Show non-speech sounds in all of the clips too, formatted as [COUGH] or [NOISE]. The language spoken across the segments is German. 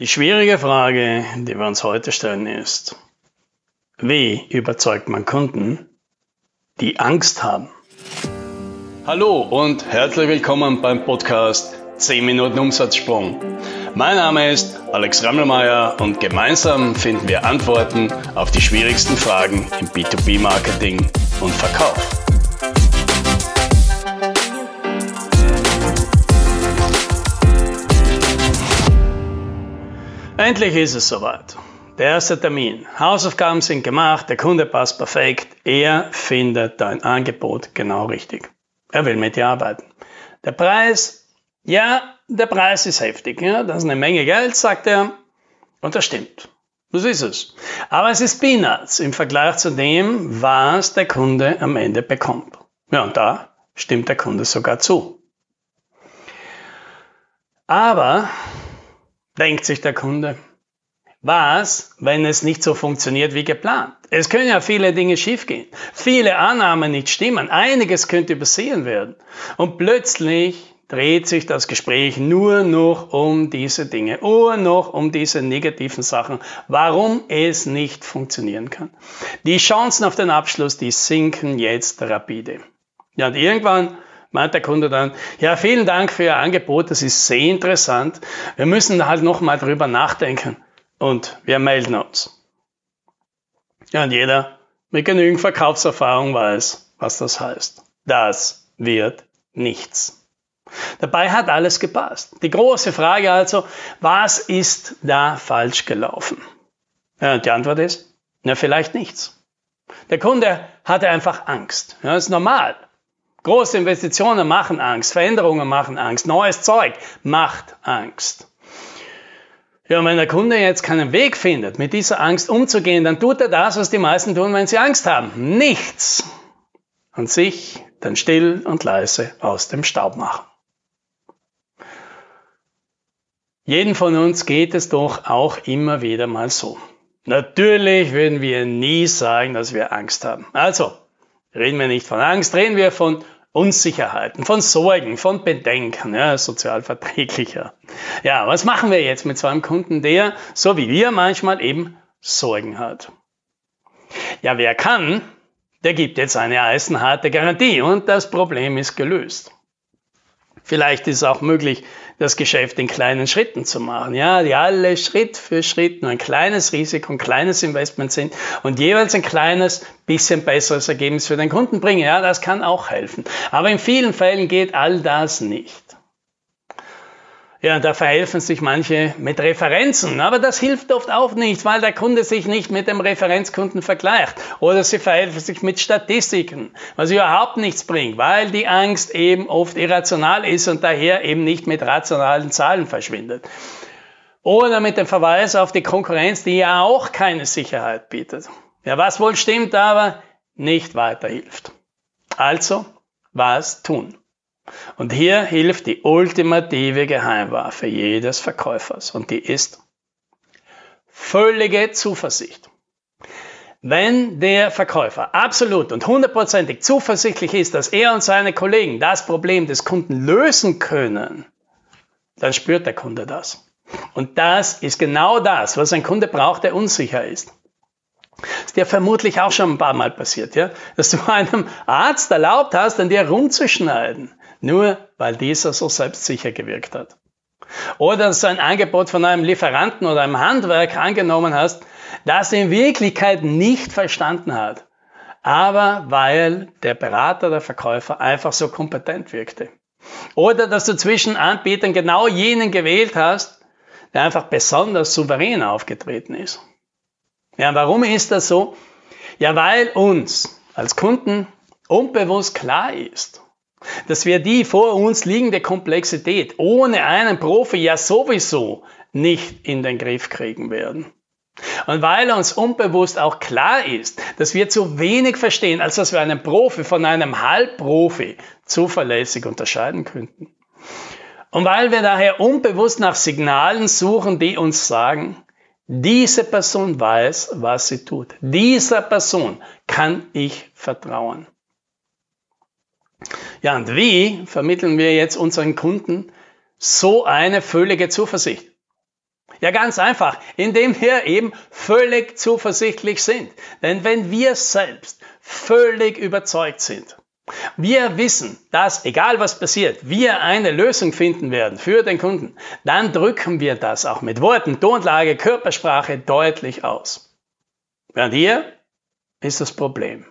Die schwierige Frage, die wir uns heute stellen, ist, wie überzeugt man Kunden, die Angst haben? Hallo und herzlich willkommen beim Podcast 10 Minuten Umsatzsprung. Mein Name ist Alex Rammelmeier und gemeinsam finden wir Antworten auf die schwierigsten Fragen im B2B-Marketing und Verkauf. Endlich ist es soweit. Der erste Termin. Hausaufgaben sind gemacht, der Kunde passt perfekt. Er findet dein Angebot genau richtig. Er will mit dir arbeiten. Der Preis, ja, der Preis ist heftig. Ja, das ist eine Menge Geld, sagt er. Und das stimmt. Das ist es. Aber es ist Peanuts im Vergleich zu dem, was der Kunde am Ende bekommt. Ja, und da stimmt der Kunde sogar zu. Aber denkt sich der Kunde. Was, wenn es nicht so funktioniert wie geplant? Es können ja viele Dinge schiefgehen, viele Annahmen nicht stimmen, einiges könnte übersehen werden. Und plötzlich dreht sich das Gespräch nur noch um diese Dinge, nur noch um diese negativen Sachen, warum es nicht funktionieren kann. Die Chancen auf den Abschluss, die sinken jetzt rapide. Ja, und irgendwann meint der Kunde dann, ja, vielen Dank für Ihr Angebot, das ist sehr interessant. Wir müssen halt nochmal drüber nachdenken und wir melden uns. Ja, und jeder mit genügend Verkaufserfahrung weiß, was das heißt. Das wird nichts. Dabei hat alles gepasst. Die große Frage also, was ist da falsch gelaufen? Ja, und die Antwort ist, na, vielleicht nichts. Der Kunde hatte einfach Angst. Ja, das ist normal. Große Investitionen machen Angst, Veränderungen machen Angst, neues Zeug macht Angst. Ja, und wenn der Kunde jetzt keinen Weg findet, mit dieser Angst umzugehen, dann tut er das, was die meisten tun, wenn sie Angst haben. Nichts. Und sich dann still und leise aus dem Staub machen. Jeden von uns geht es doch auch immer wieder mal so. Natürlich würden wir nie sagen, dass wir Angst haben. Also, reden wir nicht von Angst, reden wir von Unsicherheiten, von Sorgen, von Bedenken, ja, sozial verträglicher. Ja, was machen wir jetzt mit so einem Kunden, der, so wie wir manchmal eben Sorgen hat? Ja, wer kann, der gibt jetzt eine eisenharte Garantie und das Problem ist gelöst. Vielleicht ist es auch möglich, das Geschäft in kleinen Schritten zu machen. Ja, die alle Schritt für Schritt nur ein kleines Risiko, ein kleines Investment sind und jeweils ein kleines, bisschen besseres Ergebnis für den Kunden bringen. Ja, das kann auch helfen. Aber in vielen Fällen geht all das nicht. Ja, da verhelfen sich manche mit Referenzen, aber das hilft oft auch nicht, weil der Kunde sich nicht mit dem Referenzkunden vergleicht. Oder sie verhelfen sich mit Statistiken, was überhaupt nichts bringt, weil die Angst eben oft irrational ist und daher eben nicht mit rationalen Zahlen verschwindet. Oder mit dem Verweis auf die Konkurrenz, die ja auch keine Sicherheit bietet. Ja, was wohl stimmt, aber nicht weiterhilft. Also, was tun? Und hier hilft die ultimative Geheimwaffe jedes Verkäufers und die ist völlige Zuversicht. Wenn der Verkäufer absolut und hundertprozentig zuversichtlich ist, dass er und seine Kollegen das Problem des Kunden lösen können, dann spürt der Kunde das. Und das ist genau das, was ein Kunde braucht, der unsicher ist. Das ist dir vermutlich auch schon ein paar Mal passiert, ja? Dass du [LAUGHS] einem Arzt erlaubt hast, an dir rumzuschneiden nur weil dieser so selbstsicher gewirkt hat. Oder dass du ein Angebot von einem Lieferanten oder einem Handwerk angenommen hast, das in Wirklichkeit nicht verstanden hat, aber weil der Berater, der Verkäufer einfach so kompetent wirkte. Oder dass du zwischen Anbietern genau jenen gewählt hast, der einfach besonders souverän aufgetreten ist. Ja, warum ist das so? Ja, weil uns als Kunden unbewusst klar ist, dass wir die vor uns liegende Komplexität ohne einen Profi ja sowieso nicht in den Griff kriegen werden. Und weil uns unbewusst auch klar ist, dass wir zu wenig verstehen, als dass wir einen Profi von einem Halbprofi zuverlässig unterscheiden könnten. Und weil wir daher unbewusst nach Signalen suchen, die uns sagen, diese Person weiß, was sie tut. Dieser Person kann ich vertrauen. Ja, und wie vermitteln wir jetzt unseren Kunden so eine völlige Zuversicht? Ja, ganz einfach, indem wir eben völlig zuversichtlich sind. Denn wenn wir selbst völlig überzeugt sind, wir wissen, dass egal was passiert, wir eine Lösung finden werden für den Kunden, dann drücken wir das auch mit Worten, Tonlage, Körpersprache deutlich aus. Während hier ist das Problem.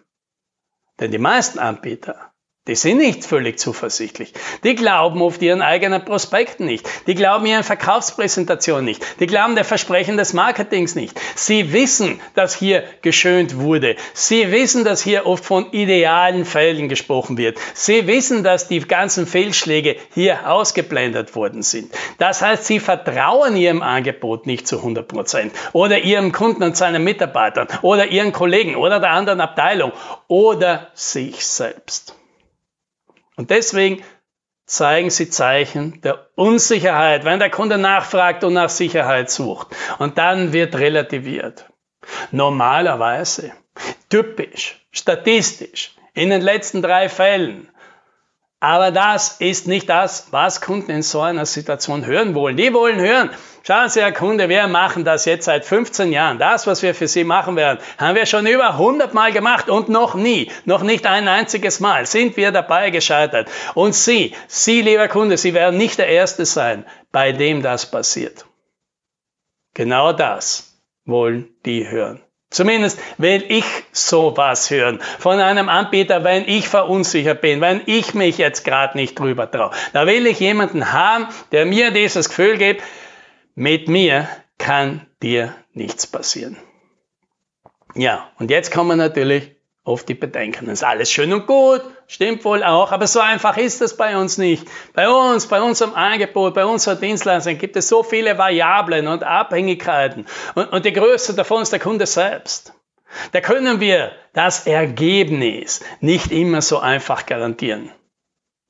Denn die meisten Anbieter die sind nicht völlig zuversichtlich. Die glauben oft ihren eigenen Prospekten nicht. Die glauben ihren Verkaufspräsentationen nicht. Die glauben der Versprechen des Marketings nicht. Sie wissen, dass hier geschönt wurde. Sie wissen, dass hier oft von idealen Fällen gesprochen wird. Sie wissen, dass die ganzen Fehlschläge hier ausgeblendet worden sind. Das heißt, sie vertrauen ihrem Angebot nicht zu 100 Prozent oder ihrem Kunden und seinen Mitarbeitern oder ihren Kollegen oder der anderen Abteilung oder sich selbst. Und deswegen zeigen sie Zeichen der Unsicherheit, wenn der Kunde nachfragt und nach Sicherheit sucht. Und dann wird relativiert. Normalerweise, typisch, statistisch, in den letzten drei Fällen aber das ist nicht das, was Kunden in so einer Situation hören wollen. Die wollen hören, schauen Sie, Herr Kunde, wir machen das jetzt seit 15 Jahren. Das, was wir für Sie machen werden, haben wir schon über 100 Mal gemacht und noch nie, noch nicht ein einziges Mal sind wir dabei gescheitert. Und Sie, Sie, lieber Kunde, Sie werden nicht der Erste sein, bei dem das passiert. Genau das wollen die hören. Zumindest will ich sowas hören von einem Anbieter, wenn ich verunsichert bin, wenn ich mich jetzt gerade nicht drüber traue. Da will ich jemanden haben, der mir dieses Gefühl gibt, mit mir kann dir nichts passieren. Ja, und jetzt kommen natürlich oft die Bedenken. Das ist alles schön und gut, stimmt wohl auch, aber so einfach ist es bei uns nicht. Bei uns, bei unserem Angebot, bei unserer Dienstleistung gibt es so viele Variablen und Abhängigkeiten. Und, und die größte davon ist der Kunde selbst. Da können wir das Ergebnis nicht immer so einfach garantieren.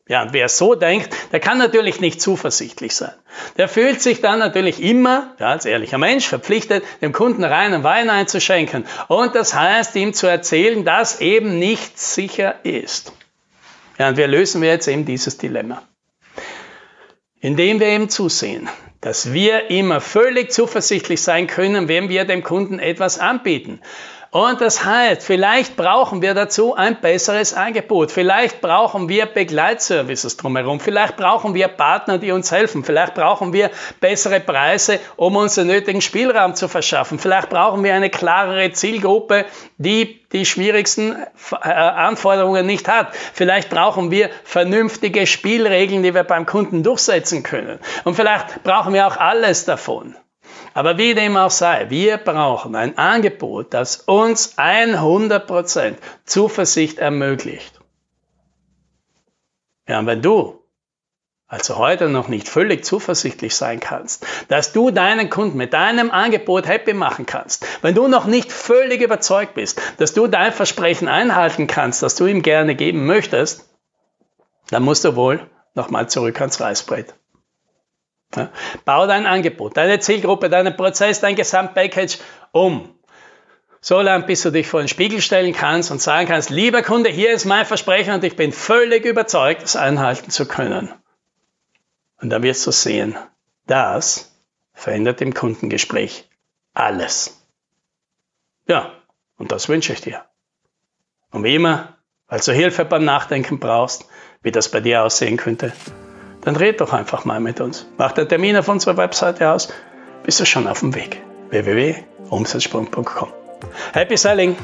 Ja, und wer so denkt, der kann natürlich nicht zuversichtlich sein. Der fühlt sich dann natürlich immer, ja, als ehrlicher Mensch, verpflichtet, dem Kunden reinen Wein einzuschenken. Und das heißt, ihm zu erzählen, dass eben nicht sicher ist. Ja, und wie lösen wir jetzt eben dieses Dilemma? Indem wir eben zusehen, dass wir immer völlig zuversichtlich sein können, wenn wir dem Kunden etwas anbieten. Und das heißt, vielleicht brauchen wir dazu ein besseres Angebot. Vielleicht brauchen wir Begleitservices drumherum. Vielleicht brauchen wir Partner, die uns helfen. Vielleicht brauchen wir bessere Preise, um uns den nötigen Spielraum zu verschaffen. Vielleicht brauchen wir eine klarere Zielgruppe, die die schwierigsten äh, Anforderungen nicht hat. Vielleicht brauchen wir vernünftige Spielregeln, die wir beim Kunden durchsetzen können. Und vielleicht brauchen wir auch alles davon. Aber wie dem auch sei, wir brauchen ein Angebot, das uns 100% Zuversicht ermöglicht. Ja, und wenn du also heute noch nicht völlig zuversichtlich sein kannst, dass du deinen Kunden mit deinem Angebot happy machen kannst, wenn du noch nicht völlig überzeugt bist, dass du dein Versprechen einhalten kannst, das du ihm gerne geben möchtest, dann musst du wohl nochmal zurück ans Reißbrett. Ja. Bau dein Angebot, deine Zielgruppe, deinen Prozess, dein Gesamtpackage um. So lange, bis du dich vor den Spiegel stellen kannst und sagen kannst, lieber Kunde, hier ist mein Versprechen und ich bin völlig überzeugt, es einhalten zu können. Und dann wirst du sehen, das verändert im Kundengespräch alles. Ja, und das wünsche ich dir. Und wie immer, falls du Hilfe beim Nachdenken brauchst, wie das bei dir aussehen könnte, dann red doch einfach mal mit uns. Mach den Termin auf unserer Webseite aus, bist du schon auf dem Weg. www.umsatzsprung.com. Happy Selling!